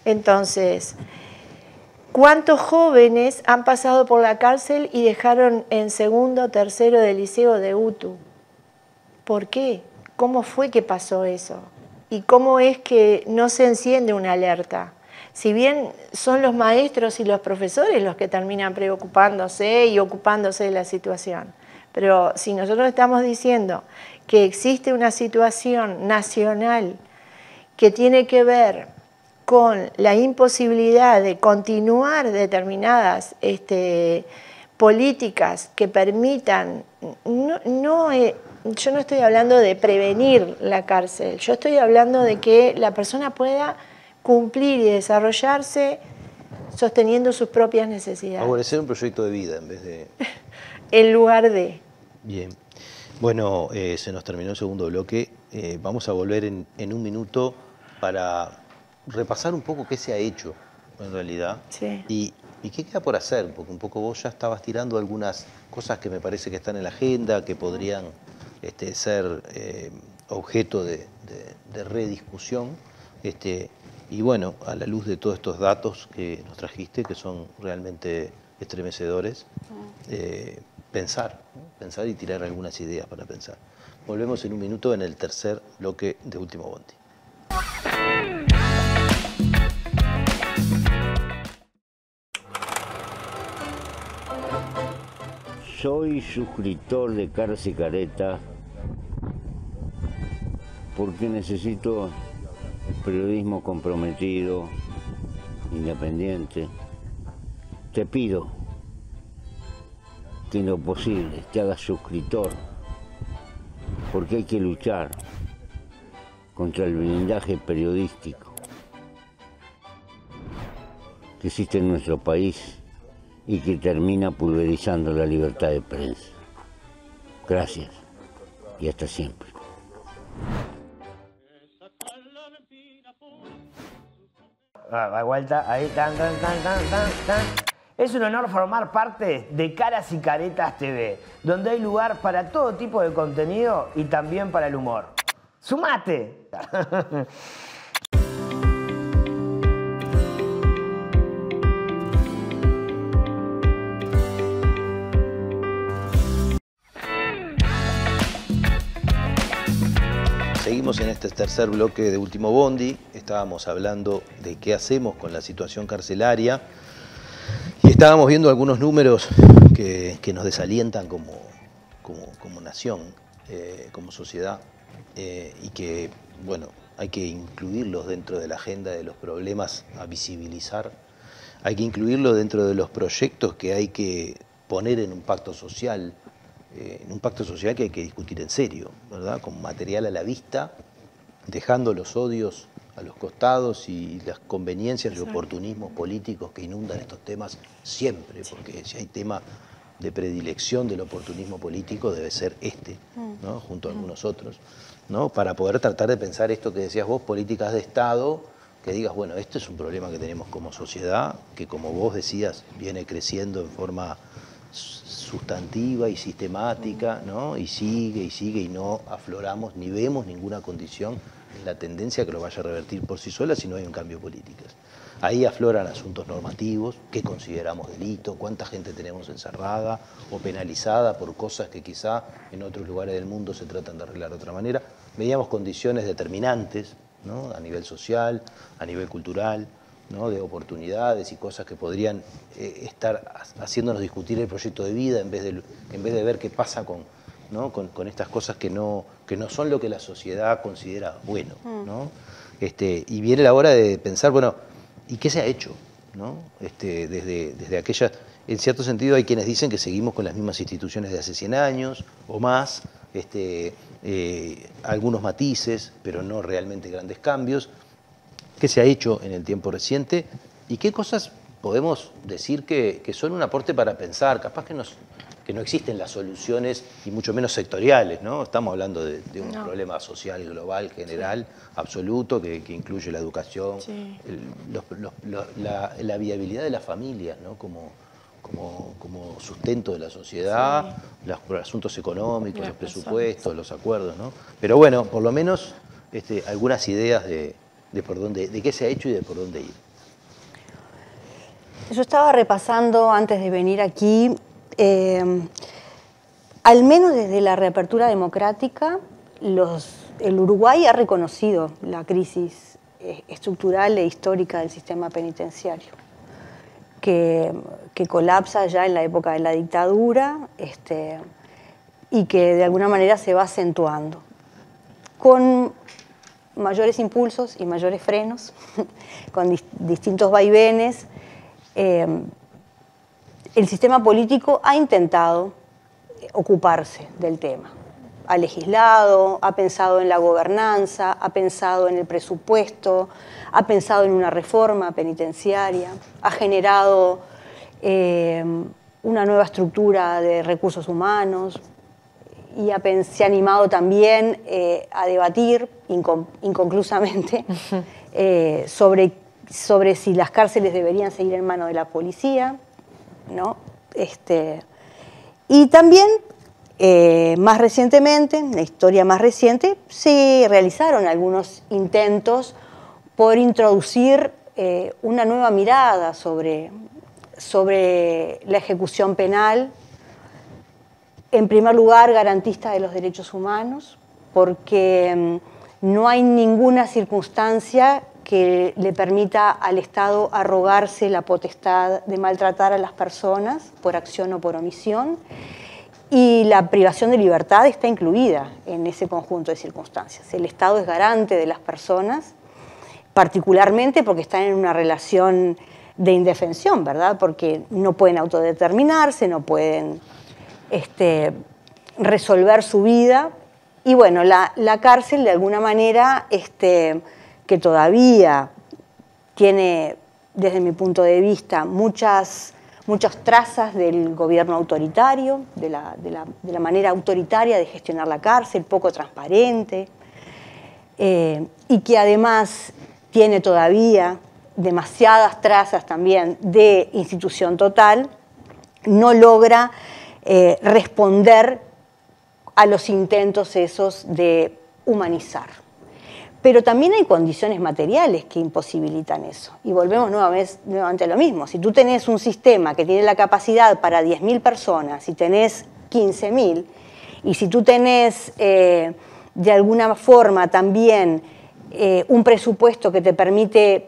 Entonces, ¿cuántos jóvenes han pasado por la cárcel y dejaron en segundo, tercero del liceo de UTU? ¿Por qué? ¿Cómo fue que pasó eso? ¿Y cómo es que no se enciende una alerta? Si bien son los maestros y los profesores los que terminan preocupándose y ocupándose de la situación, pero si nosotros estamos diciendo que existe una situación nacional que tiene que ver con la imposibilidad de continuar determinadas este, políticas que permitan, no, eh, yo no estoy hablando de prevenir la cárcel, yo estoy hablando de que la persona pueda cumplir y desarrollarse sosteniendo sus propias necesidades. Favorecer un proyecto de vida en vez de... en lugar de... Bien. Bueno, eh, se nos terminó el segundo bloque. Eh, vamos a volver en, un minuto para repasar un poco qué se ha hecho en realidad y, qué queda por hacer. Porque un poco vos ya estabas tirando algunas cosas que me parece que están en la agenda, que podrían este, ser eh, objeto de, rediscusión. Este, y bueno, a la luz de todos estos datos que nos trajiste, que son realmente estremecedores, ah pensar, pensar y tirar algunas ideas para pensar. Volvemos en un minuto en el tercer bloque de Último Bondi. Soy suscriptor de Carce Careta porque necesito periodismo comprometido, independiente. Te pido que en lo posible te hagas suscriptor, porque hay que luchar contra el blindaje periodístico que existe en nuestro país y que termina pulverizando la libertad de prensa. Gracias y hasta siempre. Ah, vuelta, ahí, tan, tan, tan, tan, tan, Es un honor formar parte de Caras y Caretas TV, donde hay lugar para todo tipo de contenido y también para el humor. ¡Sumate! Seguimos en este tercer bloque de Último Bondi. Estábamos hablando de qué hacemos con la situación carcelaria y estábamos viendo algunos números que, nos desalientan como, como, nación, eh, como sociedad, eh, y que, bueno, hay que incluirlos dentro de la agenda de los problemas a visibilizar. Hay que incluirlos dentro de los proyectos que hay que poner en un pacto social eh, en un pacto social que hay que discutir en serio, ¿verdad? Con material a la vista, dejando los odios a los costados y las conveniencias y oportunismos políticos que inundan estos temas siempre, porque si hay tema de predilección del oportunismo político debe ser este, ¿no? junto a algunos otros, ¿no? para poder tratar de pensar esto que decías vos, políticas de Estado, que digas, bueno, este es un problema que tenemos como sociedad, que como vos decías, viene creciendo en forma sustantiva y sistemática, ¿no? y sigue y sigue y no afloramos ni vemos ninguna condición en la tendencia que lo vaya a revertir por sí sola si no hay un cambio político. Ahí afloran asuntos normativos, qué consideramos delito, cuánta gente tenemos encerrada o penalizada por cosas que quizá en otros lugares del mundo se tratan de arreglar de otra manera. Veíamos condiciones determinantes ¿no? a nivel social, a nivel cultural, de oportunidades y cosas que podrían eh, estar haciéndonos discutir el proyecto de vida en vez de, en vez de ver qué pasa con, con, estas cosas que no, que no son lo que la sociedad considera bueno. Mm. Este, y viene la hora de pensar, bueno, ¿y qué se ha hecho? ¿no? Este, desde, desde aquella, en cierto sentido hay quienes dicen que seguimos con las mismas instituciones de hace 100 años o más, este, eh, algunos matices, pero no realmente grandes cambios qué se ha hecho en el tiempo reciente y qué cosas podemos decir que, son un aporte para pensar. Capaz que, que no existen las soluciones y mucho menos sectoriales, ¿no? Estamos hablando de, un problema social global, general, absoluto, que, incluye la educación, la, viabilidad de las familias, ¿no? Como, como, sustento de la sociedad, los asuntos económicos, los presupuestos, los acuerdos, ¿no? Pero bueno, por lo menos este, algunas ideas de, de, por dónde, de qué se ha hecho y de por dónde ir. Yo estaba repasando antes de venir aquí, eh, al menos desde la reapertura democrática, los, el Uruguay ha reconocido la crisis eh, estructural e histórica del sistema penitenciario, que, que, colapsa ya en la época de la dictadura este, y que de alguna manera se va acentuando. Con mayores impulsos y mayores frenos, con distintos vaivenes. Eh, el sistema político ha intentado ocuparse del tema. Ha legislado, ha pensado en la gobernanza, ha pensado en el presupuesto, ha pensado en una reforma penitenciaria, ha generado eh, una nueva estructura de recursos humanos, y se ha animado también eh, a debatir inconclusamente eh, sobre, sobre si las cárceles deberían seguir en manos de la policía. ¿no? Este, y también, eh, más recientemente, en la historia más reciente, se realizaron algunos intentos por introducir una nueva mirada sobre, sobre la ejecución penal en primer lugar, garantista de los derechos humanos, porque mm, no hay ninguna circunstancia que le permita al Estado arrogarse la potestad de maltratar a las personas por acción o por omisión. Y la privación de libertad está incluida en ese conjunto de circunstancias. El Estado es garante de las personas particularmente porque están en una relación de indefensión, ¿verdad? Porque no pueden autodeterminarse, no pueden este, resolver su vida. Y bueno, la, cárcel de alguna manera, este, que todavía tiene, desde mi punto de vista, muchas, muchas trazas del gobierno autoritario, de la, de la, manera autoritaria de gestionar la cárcel, poco transparente, eh, y que además tiene todavía demasiadas trazas también de institución total, no logra eh, responder a los intentos esos de humanizar. Pero también hay condiciones materiales que imposibilitan eso. Y volvemos nuevamente, a lo mismo. Si tú tenés un sistema que tiene la capacidad para 10.000 personas y tenés 15.000, y si tú tenés eh, de alguna forma también eh, un presupuesto que te permite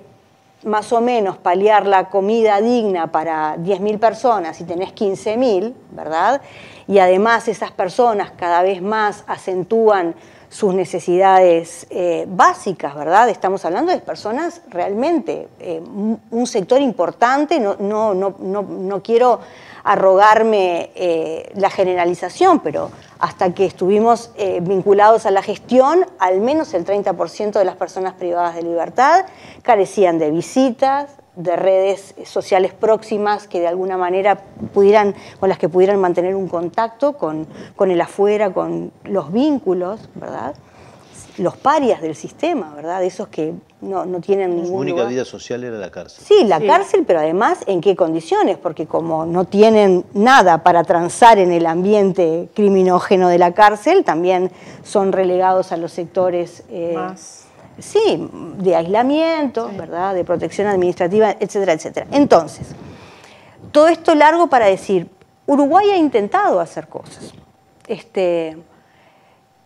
más o menos paliar la comida digna para 10.000 personas y tenés 15.000, ¿verdad? Y además esas personas cada vez más acentúan sus necesidades eh, básicas, ¿verdad? Estamos hablando de personas realmente, eh, un sector importante, no, no, no, no quiero arrogarme eh, la generalización, pero hasta que estuvimos vinculados a la gestión, al menos el 30% de las personas privadas de libertad carecían de visitas, de redes sociales próximas que de alguna manera pudieran, con las que pudieran mantener un contacto con, con el afuera, con los vínculos, ¿verdad? Los parias del sistema, ¿verdad? Esos que no, no tienen ningún. Su única vida social era la cárcel. Sí, la cárcel, pero además, ¿en qué condiciones? Porque como no tienen nada para transar en el ambiente criminógeno de la cárcel, también son relegados a los sectores. Eh, Más sí, de aislamiento, ¿verdad? De protección administrativa, etcétera, etcétera. Entonces, todo esto largo para decir, Uruguay ha intentado hacer cosas. Este,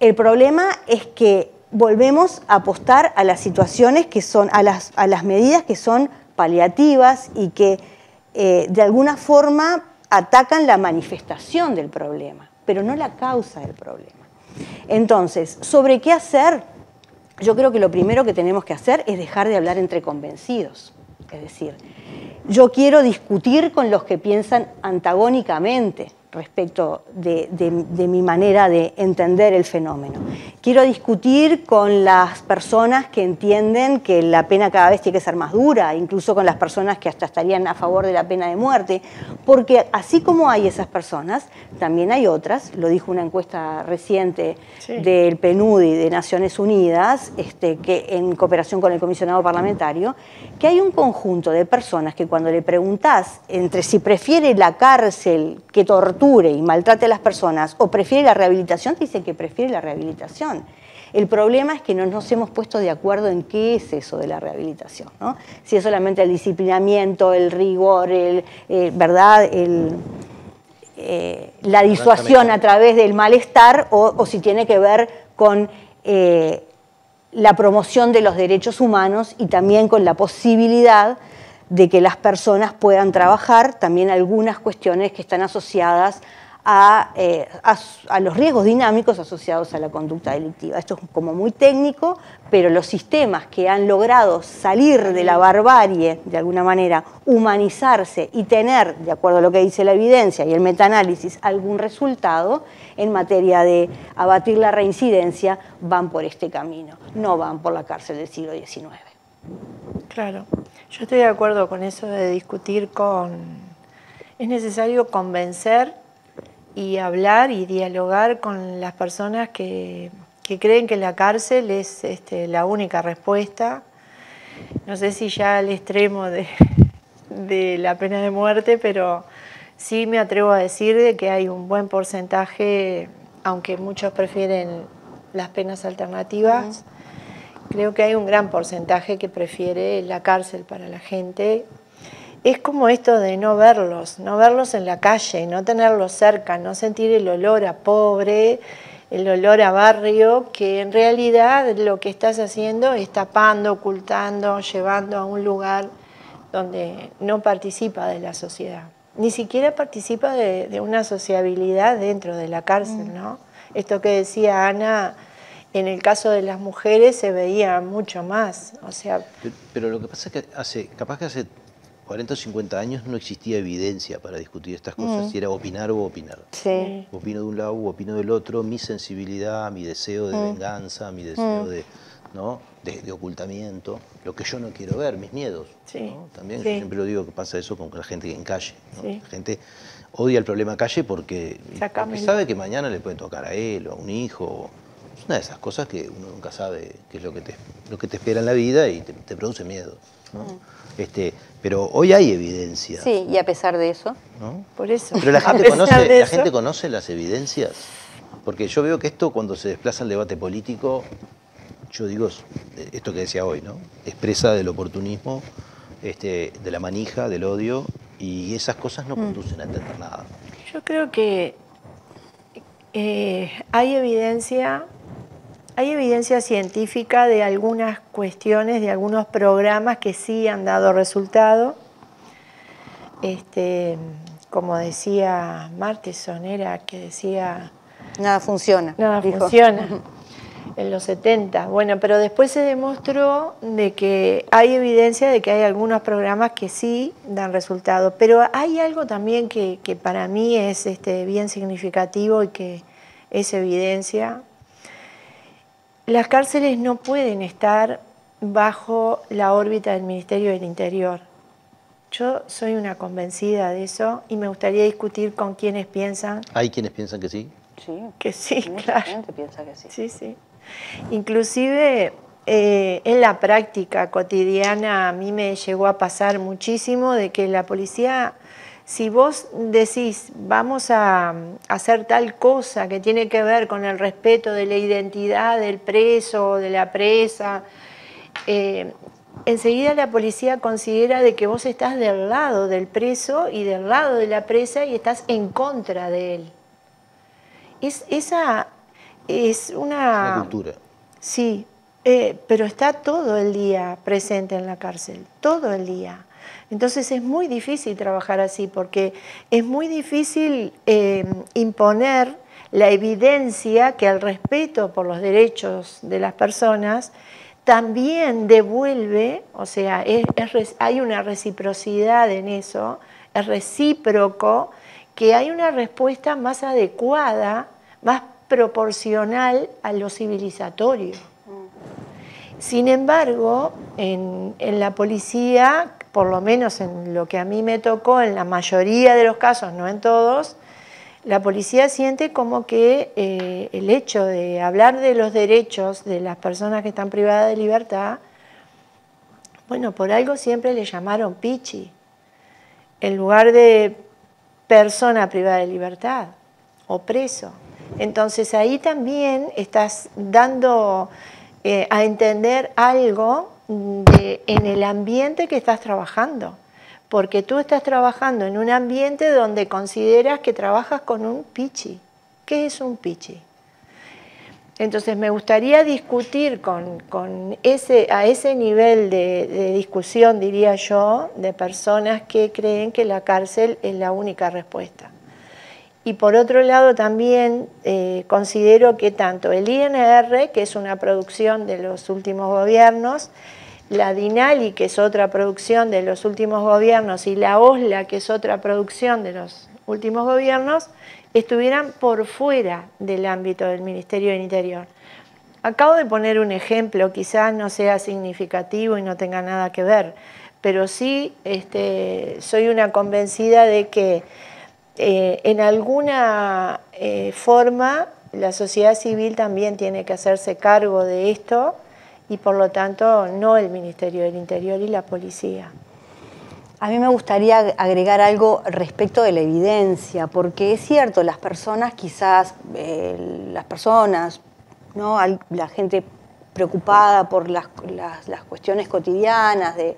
el problema es que volvemos a apostar a las situaciones que son, a las, a las medidas que son paliativas y que eh, de alguna forma atacan la manifestación del problema, pero no la causa del problema. Entonces, ¿sobre qué hacer? yo creo que lo primero que tenemos que hacer es dejar de hablar entre convencidos. Es decir, yo quiero discutir con los que piensan antagónicamente respecto de, mi manera de entender el fenómeno. Quiero discutir con las personas que entienden que la pena cada vez tiene que ser más dura, incluso con las personas que hasta estarían a favor de la pena de muerte, porque así como hay esas personas, también hay otras, lo dijo una encuesta reciente del PNUDI de Naciones Unidas, este, que en cooperación con el comisionado parlamentario, que hay un conjunto de personas que cuando le preguntás entre si prefiere la cárcel que tortura, y maltrate a las personas o prefiere la rehabilitación, te dice que prefiere la rehabilitación. El problema es que no nos hemos puesto de acuerdo en qué es eso de la rehabilitación. ¿no? Si es solamente el disciplinamiento, el rigor, el, eh, ¿verdad? El, eh, la disuasión a través del malestar o, si tiene que ver con eh, la promoción de los derechos humanos y también con la posibilidad de que las personas puedan trabajar, también algunas cuestiones que están asociadas eh, a, los riesgos dinámicos asociados a la conducta delictiva. Esto es como muy técnico, pero los sistemas que han logrado salir de la barbarie, de alguna manera, humanizarse y tener, de acuerdo a lo que dice la evidencia y el metaanálisis, algún resultado en materia de abatir la reincidencia, van por este camino, no van por la cárcel del siglo XIX. Claro, yo estoy de acuerdo con eso de discutir con... Es necesario convencer y hablar y dialogar con las personas que, creen que la cárcel es este, la única respuesta. No sé si ya al extremo de, de la pena de muerte, pero sí me atrevo a decir de que hay un buen porcentaje, aunque muchos prefieren las penas alternativas, Creo que hay un gran porcentaje que prefiere la cárcel para la gente. Es como esto de no verlos, no verlos en la calle, no tenerlos cerca, no sentir el olor a pobre, el olor a barrio, que en realidad lo que estás haciendo es tapando, ocultando, llevando a un lugar donde no participa de la sociedad. Ni siquiera participa de, una sociabilidad dentro de la cárcel, mm. ¿no? Esto que decía Ana, En el caso de las mujeres se veía mucho más, o sea... Pero, lo que pasa es que hace, capaz que hace 40 o 50 años no existía evidencia para discutir estas cosas, mm. si era opinar o opinar. Sí. Opino de un lado o opino del otro, mi sensibilidad, mi deseo de mm. venganza, mi deseo mm. de, ¿no? De, ocultamiento, lo que yo no quiero ver, mis miedos. Sí. También siempre lo digo que pasa eso con la gente en calle. La gente odia el problema calle porque, sabe que mañana le puede tocar a él o a un hijo. Es una de esas cosas que uno nunca sabe qué es lo que te, lo que te espera en la vida y te, produce miedo. Este, pero hoy hay evidencia. Sí, y a pesar de eso. Por eso. Pero la gente, conoce, la gente conoce las evidencias. Porque yo veo que esto cuando se desplaza el debate político, yo digo esto que decía hoy, ¿no? Expresa del oportunismo, este, de la manija, del odio, y esas cosas no mm. conducen a entender nada. Yo creo que eh, hay evidencia hay evidencia científica de algunas cuestiones, de algunos programas que sí han dado resultado. Este, como decía Marteson, era que decía... Nada funciona. Nada funciona. En los 70. Bueno, pero después se demostró de que hay evidencia de que hay algunos programas que sí dan resultado. Pero hay algo también que, que para mí es este, bien significativo y que es evidencia, las cárceles no pueden estar bajo la órbita del Ministerio del Interior. Yo soy una convencida de eso y me gustaría discutir con quienes piensan. ¿Hay quienes piensan que sí? Sí. Que sí, claro. gente piensa que sí. Sí, sí. Inclusive eh, en la práctica cotidiana a mí me llegó a pasar muchísimo de que la policía si vos decís, vamos a hacer tal cosa que tiene que ver con el respeto de la identidad del preso o de la presa, eh, enseguida la policía considera de que vos estás del lado del preso y del lado de la presa y estás en contra de él. Es, esa es una... cultura. Sí, eh, pero está todo el día presente en la cárcel, todo el día. Entonces es muy difícil trabajar así porque es muy difícil eh, imponer la evidencia que el respeto por los derechos de las personas también devuelve, o sea, hay una reciprocidad en eso, es recíproco, que hay una respuesta más adecuada, más proporcional a lo civilizatorio. Mm. Sin embargo, en, en la policía por lo menos en lo que a mí me tocó, en la mayoría de los casos, no en todos, la policía siente como que eh, el hecho de hablar de los derechos de las personas que están privadas de libertad, bueno, por algo siempre le llamaron pichi, en lugar de persona privada de libertad o preso. Entonces ahí también estás dando eh, a entender algo en el ambiente que estás trabajando, porque tú estás trabajando en un ambiente donde consideras que trabajas con un pichi. ¿Qué es un pichi? Entonces me gustaría discutir con, ese, a ese nivel de, discusión, diría yo, de personas que creen que la cárcel es la única respuesta. Y por otro lado también eh, considero que tanto el INR, que es una producción de los últimos gobiernos, la Dinali, que es otra producción de los últimos gobiernos, y la OSLA, que es otra producción de los últimos gobiernos, estuvieran por fuera del ámbito del Ministerio del Interior. Acabo de poner un ejemplo, quizás no sea significativo y no tenga nada que ver, pero sí este, soy una convencida de que eh, en alguna eh, forma la sociedad civil también tiene que hacerse cargo de esto y por lo tanto no el Ministerio del Interior y la policía. A mí me gustaría agregar algo respecto de la evidencia, porque es cierto, las personas quizás, eh, las personas, ¿no? la gente preocupada por las, cuestiones cotidianas de,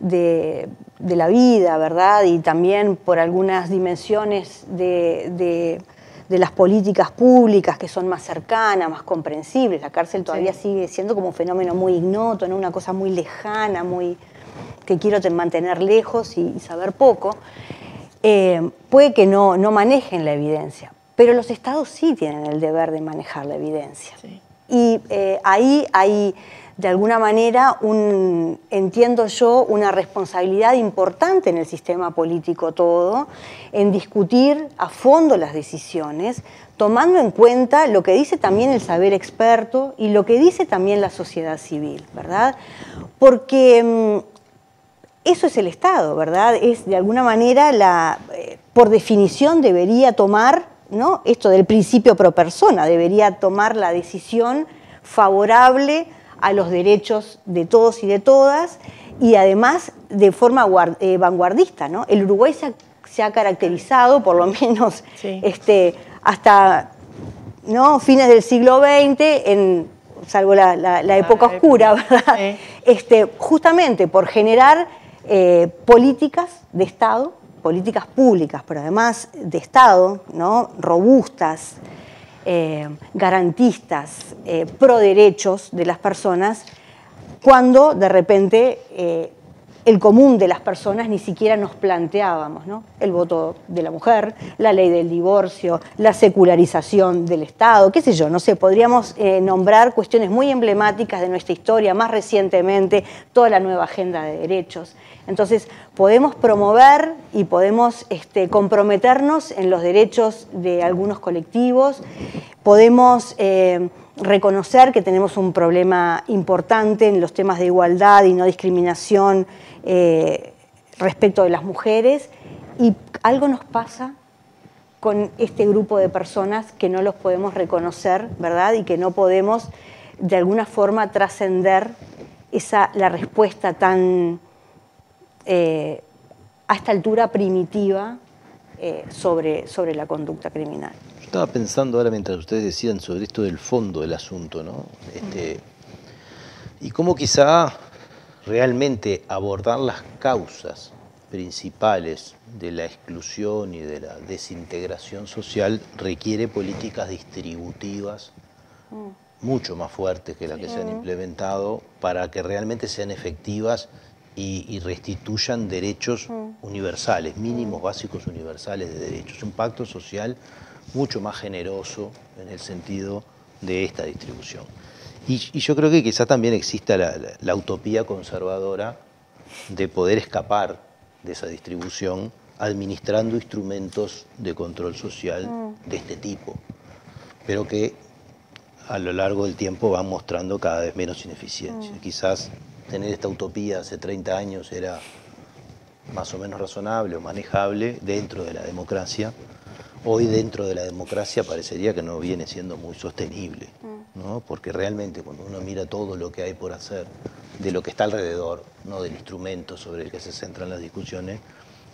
de, la vida, ¿verdad? Y también por algunas dimensiones de de las políticas públicas que son más cercanas, más comprensibles. La cárcel todavía sigue siendo como un fenómeno muy ignoto, ¿no? una cosa muy lejana, muy que quiero mantener lejos y, saber poco. Eh, puede que no, no manejen la evidencia, pero los estados sí tienen el deber de manejar la evidencia. Y eh, ahí hay, de alguna manera, entiendo yo, una responsabilidad importante en el sistema político todo, en discutir a fondo las decisiones, tomando en cuenta lo que dice también el saber experto y lo que dice también la sociedad civil, ¿verdad? Porque mm, eso es el Estado, ¿verdad? Es de alguna manera la, eh, por definición debería tomar, ¿no? Esto del principio pro persona, debería tomar la decisión favorable a los derechos de todos y de todas y además de forma eh, vanguardista, ¿no? El Uruguay se ha, caracterizado, por lo menos este, hasta ¿no? fines del siglo XX, en, salvo la, época oscura, ¿verdad? Este, justamente por generar eh, políticas de Estado, políticas públicas, pero además de Estado, ¿no? robustas, eh, garantistas, eh, pro derechos de las personas, cuando de repente el común de las personas ni siquiera nos planteábamos, ¿no? El voto de la mujer, la ley del divorcio, la secularización del Estado, qué sé yo, no sé, podríamos eh, nombrar cuestiones muy emblemáticas de nuestra historia, más recientemente toda la nueva agenda de derechos. Entonces, podemos promover y podemos este, comprometernos en los derechos de algunos colectivos, podemos... Eh, reconocer que tenemos un problema importante en los temas de igualdad y no discriminación eh, respecto de las mujeres y algo nos pasa con este grupo de personas que no los podemos reconocer, ¿verdad? Y que no podemos de alguna forma trascender esa la respuesta tan eh, a esta altura primitiva eh, sobre, sobre la conducta criminal. Estaba pensando ahora mientras ustedes decían sobre esto del fondo del asunto, ¿no? Este, y cómo quizá realmente abordar las causas principales de la exclusión y de la desintegración social requiere políticas distributivas mm. mucho más fuertes que las que se han implementado para que realmente sean efectivas y, restituyan derechos mm. universales, mínimos básicos universales de derechos. Un pacto social mucho más generoso en el sentido de esta distribución. Y, yo creo que quizás también exista la, utopía conservadora de poder escapar de esa distribución administrando instrumentos de control social de este tipo, pero que a lo largo del tiempo van mostrando cada vez menos ineficiencia. Mm. Quizás tener esta utopía hace 30 años era más o menos razonable o manejable dentro de la democracia. Hoy dentro de la democracia parecería que no viene siendo muy sostenible. Mm porque realmente cuando uno mira todo lo que hay por hacer, de lo que está alrededor, no del instrumento sobre el que se centran las discusiones,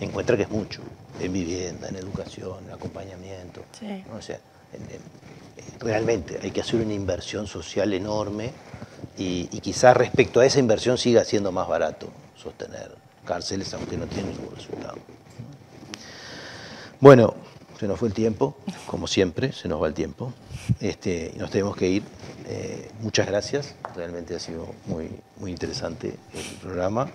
encuentra que es mucho, en vivienda, en educación, en acompañamiento. realmente hay que hacer una inversión social enorme y, y quizás respecto a esa inversión siga siendo más barato sostener cárceles, aunque no tiene ningún resultado. Bueno, se nos fue el tiempo, como siempre, se nos va el tiempo. Este, nos tenemos que ir. Eh, muchas gracias, realmente ha sido muy, muy interesante el programa.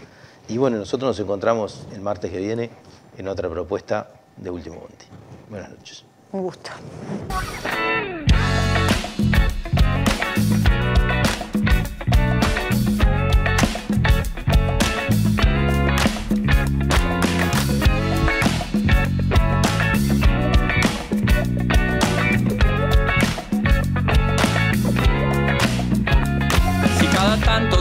Y bueno, nosotros nos encontramos el martes que viene en otra propuesta de Último Bondi. Buenas noches. Un gusto.